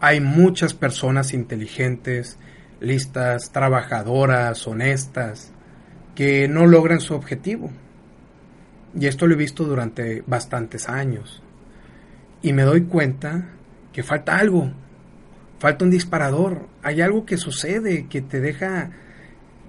Hay muchas personas inteligentes, listas, trabajadoras, honestas, que no logran su objetivo. Y esto lo he visto durante bastantes años. Y me doy cuenta que falta algo, falta un disparador, hay algo que sucede que te deja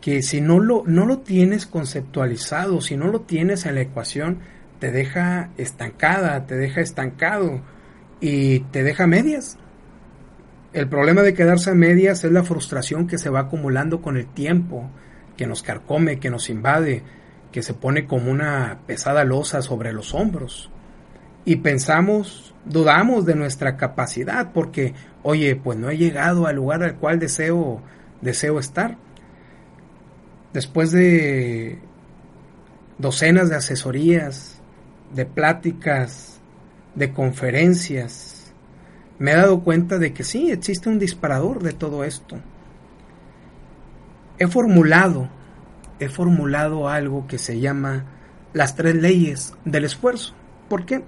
que si no lo, no lo tienes conceptualizado, si no lo tienes en la ecuación, te deja estancada, te deja estancado y te deja medias. El problema de quedarse a medias es la frustración que se va acumulando con el tiempo, que nos carcome, que nos invade, que se pone como una pesada losa sobre los hombros. Y pensamos, dudamos de nuestra capacidad porque, oye, pues no he llegado al lugar al cual deseo, deseo estar después de docenas de asesorías, de pláticas, de conferencias, me he dado cuenta de que sí, existe un disparador de todo esto. He formulado, he formulado algo que se llama las tres leyes del esfuerzo. ¿Por qué?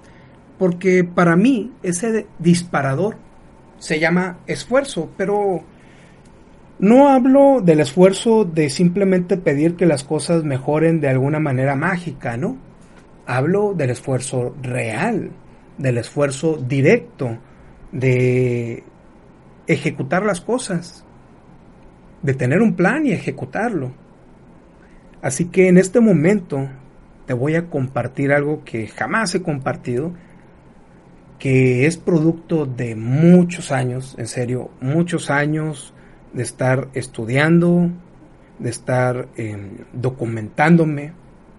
Porque para mí ese disparador se llama esfuerzo, pero no hablo del esfuerzo de simplemente pedir que las cosas mejoren de alguna manera mágica, ¿no? Hablo del esfuerzo real, del esfuerzo directo de ejecutar las cosas, de tener un plan y ejecutarlo. Así que en este momento te voy a compartir algo que jamás he compartido, que es producto de muchos años, en serio, muchos años de estar estudiando, de estar em, documentándome,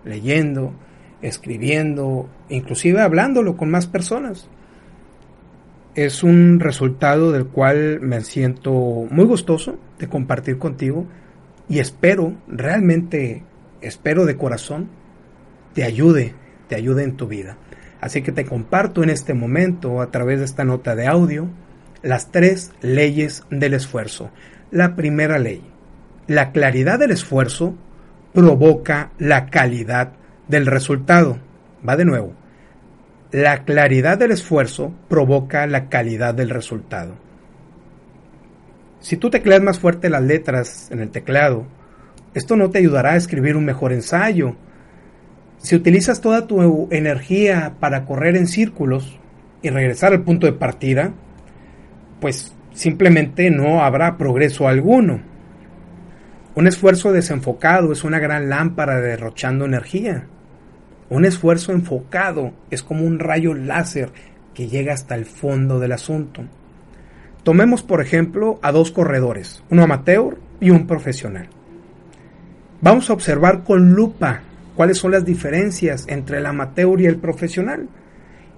leyendo, escribiendo, inclusive hablándolo con más personas. Es un resultado del cual me siento muy gustoso de compartir contigo y espero, realmente espero de corazón, te ayude, te ayude en tu vida. Así que te comparto en este momento, a través de esta nota de audio, las tres leyes del esfuerzo la primera ley. La claridad del esfuerzo provoca la calidad del resultado. Va de nuevo. La claridad del esfuerzo provoca la calidad del resultado. Si tú tecleas más fuerte las letras en el teclado, esto no te ayudará a escribir un mejor ensayo. Si utilizas toda tu energía para correr en círculos y regresar al punto de partida, pues simplemente no habrá progreso alguno. Un esfuerzo desenfocado es una gran lámpara derrochando energía. Un esfuerzo enfocado es como un rayo láser que llega hasta el fondo del asunto. Tomemos por ejemplo a dos corredores, uno amateur y un profesional. Vamos a observar con lupa cuáles son las diferencias entre el amateur y el profesional.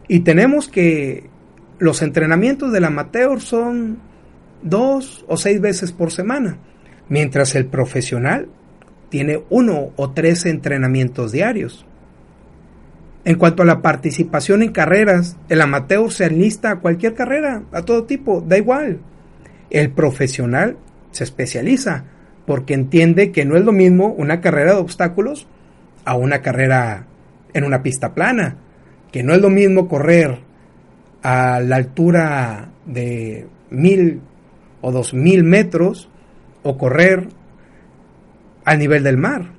Y tenemos que los entrenamientos del amateur son dos o seis veces por semana, mientras el profesional tiene uno o tres entrenamientos diarios. En cuanto a la participación en carreras, el amateur se enlista a cualquier carrera, a todo tipo, da igual. El profesional se especializa porque entiende que no es lo mismo una carrera de obstáculos a una carrera en una pista plana, que no es lo mismo correr a la altura de mil o dos mil metros o correr al nivel del mar.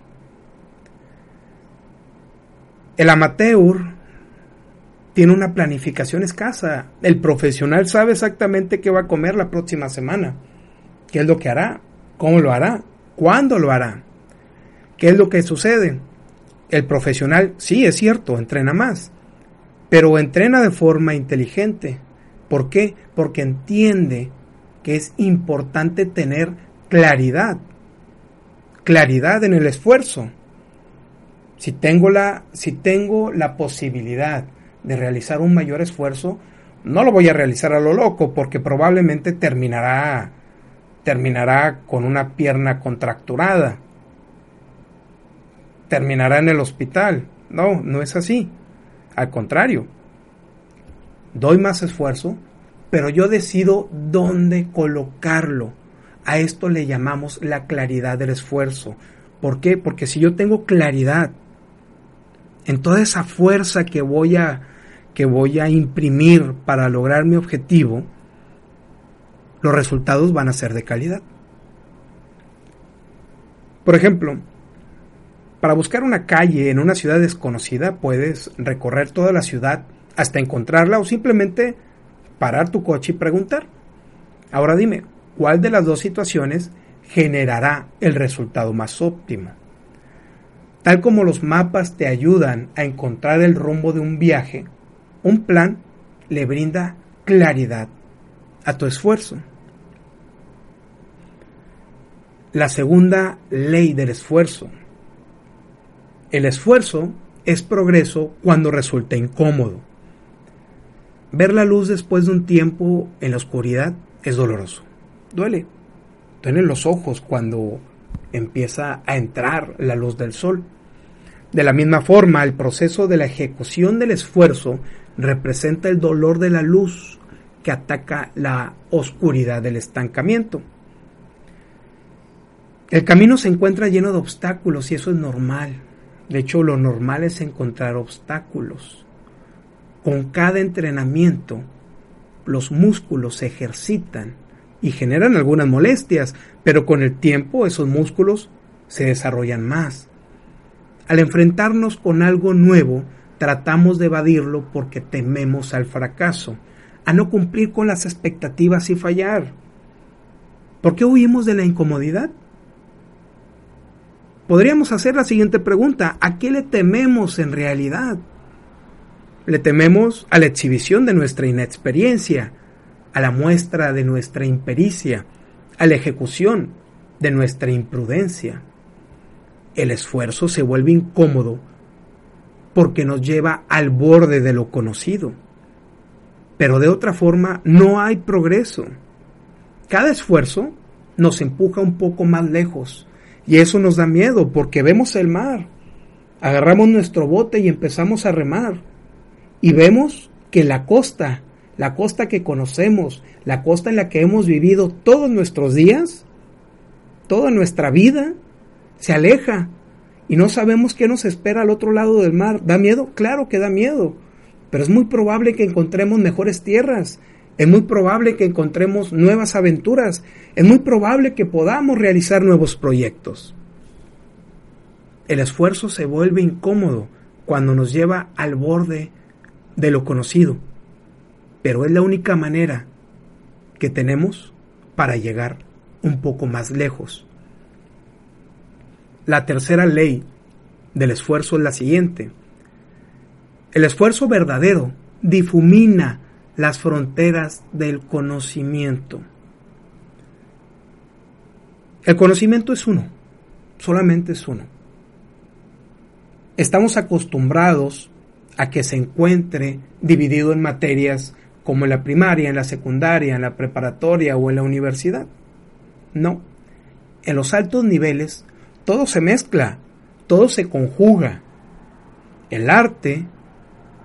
El amateur tiene una planificación escasa. El profesional sabe exactamente qué va a comer la próxima semana, qué es lo que hará, cómo lo hará, cuándo lo hará, qué es lo que sucede. El profesional, sí, es cierto, entrena más, pero entrena de forma inteligente. ¿Por qué? Porque entiende que es importante tener claridad, claridad en el esfuerzo. Si tengo la, si tengo la posibilidad de realizar un mayor esfuerzo, No lo voy a realizar a lo loco porque probablemente terminará terminará con una pierna contracturada. Terminará en el hospital. No, no es así. Al contrario. Doy más esfuerzo, pero yo decido dónde colocarlo. A esto le llamamos la claridad del esfuerzo. ¿Por qué? Porque si yo tengo claridad en toda esa fuerza que voy a que voy a imprimir para lograr mi objetivo, los resultados van a ser de calidad. Por ejemplo, para buscar una calle en una ciudad desconocida puedes recorrer toda la ciudad hasta encontrarla o simplemente parar tu coche y preguntar. Ahora dime, ¿cuál de las dos situaciones generará el resultado más óptimo? Tal como los mapas te ayudan a encontrar el rumbo de un viaje, un plan le brinda claridad a tu esfuerzo. La segunda ley del esfuerzo. El esfuerzo es progreso cuando resulta incómodo. Ver la luz después de un tiempo en la oscuridad es doloroso. Duele. Duelen los ojos cuando empieza a entrar la luz del sol. De la misma forma, el proceso de la ejecución del esfuerzo representa el dolor de la luz que ataca la oscuridad del estancamiento. El camino se encuentra lleno de obstáculos y eso es normal. De hecho, lo normal es encontrar obstáculos. Con cada entrenamiento, los músculos se ejercitan y generan algunas molestias, pero con el tiempo esos músculos se desarrollan más. Al enfrentarnos con algo nuevo, tratamos de evadirlo porque tememos al fracaso, a no cumplir con las expectativas y fallar. ¿Por qué huimos de la incomodidad? Podríamos hacer la siguiente pregunta, ¿a qué le tememos en realidad? Le tememos a la exhibición de nuestra inexperiencia, a la muestra de nuestra impericia, a la ejecución de nuestra imprudencia. El esfuerzo se vuelve incómodo porque nos lleva al borde de lo conocido. Pero de otra forma no hay progreso. Cada esfuerzo nos empuja un poco más lejos y eso nos da miedo porque vemos el mar. Agarramos nuestro bote y empezamos a remar y vemos que la costa, la costa que conocemos, la costa en la que hemos vivido todos nuestros días, toda nuestra vida, se aleja y no sabemos qué nos espera al otro lado del mar. ¿Da miedo? Claro que da miedo, pero es muy probable que encontremos mejores tierras, es muy probable que encontremos nuevas aventuras, es muy probable que podamos realizar nuevos proyectos. El esfuerzo se vuelve incómodo cuando nos lleva al borde de lo conocido, pero es la única manera que tenemos para llegar un poco más lejos. La tercera ley del esfuerzo es la siguiente. El esfuerzo verdadero difumina las fronteras del conocimiento. El conocimiento es uno, solamente es uno. Estamos acostumbrados a que se encuentre dividido en materias como en la primaria, en la secundaria, en la preparatoria o en la universidad. No, en los altos niveles todo se mezcla, todo se conjuga. El arte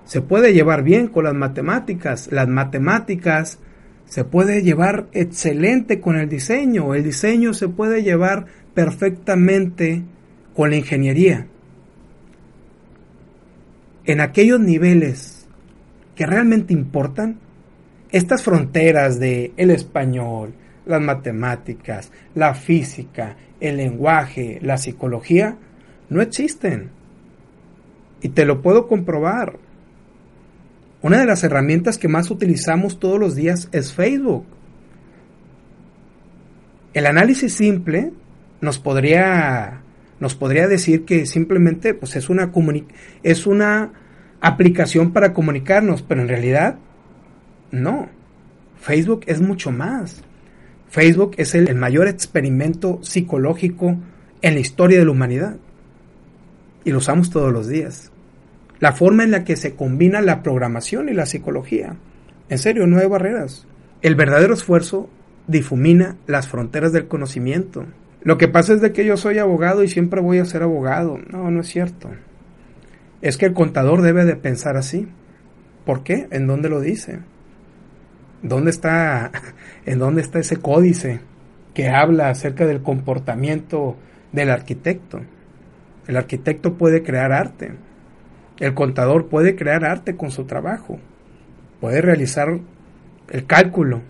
se puede llevar bien con las matemáticas, las matemáticas se puede llevar excelente con el diseño, el diseño se puede llevar perfectamente con la ingeniería. En aquellos niveles que realmente importan, estas fronteras de el español, las matemáticas, la física, el lenguaje, la psicología, no existen. Y te lo puedo comprobar. Una de las herramientas que más utilizamos todos los días es Facebook. El análisis simple nos podría, nos podría decir que simplemente pues, es, una es una aplicación para comunicarnos, pero en realidad no. Facebook es mucho más. Facebook es el, mayor experimento psicológico en la historia de la humanidad. Y lo usamos todos los días. La forma en la que se combina la programación y la psicología. En serio, no hay barreras. El verdadero esfuerzo difumina las fronteras del conocimiento. Lo que pasa es de que yo soy abogado y siempre voy a ser abogado. No, no es cierto. Es que el contador debe de pensar así. ¿Por qué? ¿En dónde lo dice? ¿Dónde está, en dónde está ese códice que habla acerca del comportamiento del arquitecto? El arquitecto puede crear arte. El contador puede crear arte con su trabajo. Puede realizar el cálculo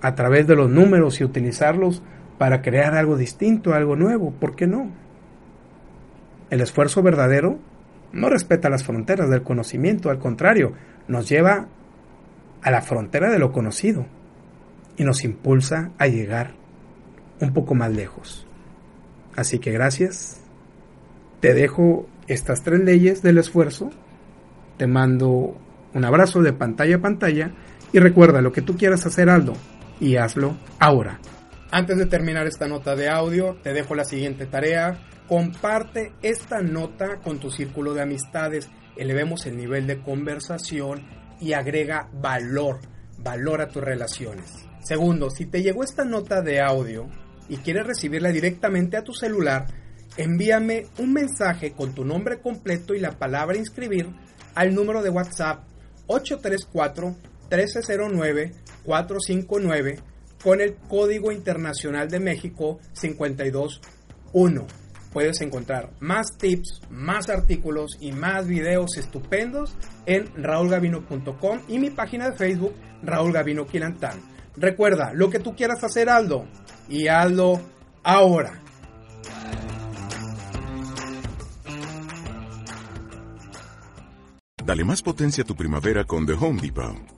a través de los números y utilizarlos para crear algo distinto, algo nuevo. ¿Por qué no? El esfuerzo verdadero no respeta las fronteras del conocimiento, al contrario, nos lleva a la frontera de lo conocido y nos impulsa a llegar un poco más lejos. Así que gracias. Te dejo estas tres leyes del esfuerzo. Te mando un abrazo de pantalla a pantalla y recuerda lo que tú quieras hacer, Aldo, y hazlo ahora. Antes de terminar esta nota de audio, te dejo la siguiente tarea. Comparte esta nota con tu círculo de amistades, elevemos el nivel de conversación y agrega valor, valor a tus relaciones. Segundo, si te llegó esta nota de audio y quieres recibirla directamente a tu celular, envíame un mensaje con tu nombre completo y la palabra inscribir al número de WhatsApp 834-1309-459 con el Código Internacional de México 521. Puedes encontrar más tips, más artículos y más videos estupendos en raulgavino.com y mi página de Facebook Raúl Gavino Quilantán. Recuerda, lo que tú quieras hacer, Aldo, y Aldo ahora. Dale más potencia a tu primavera con The Home Depot.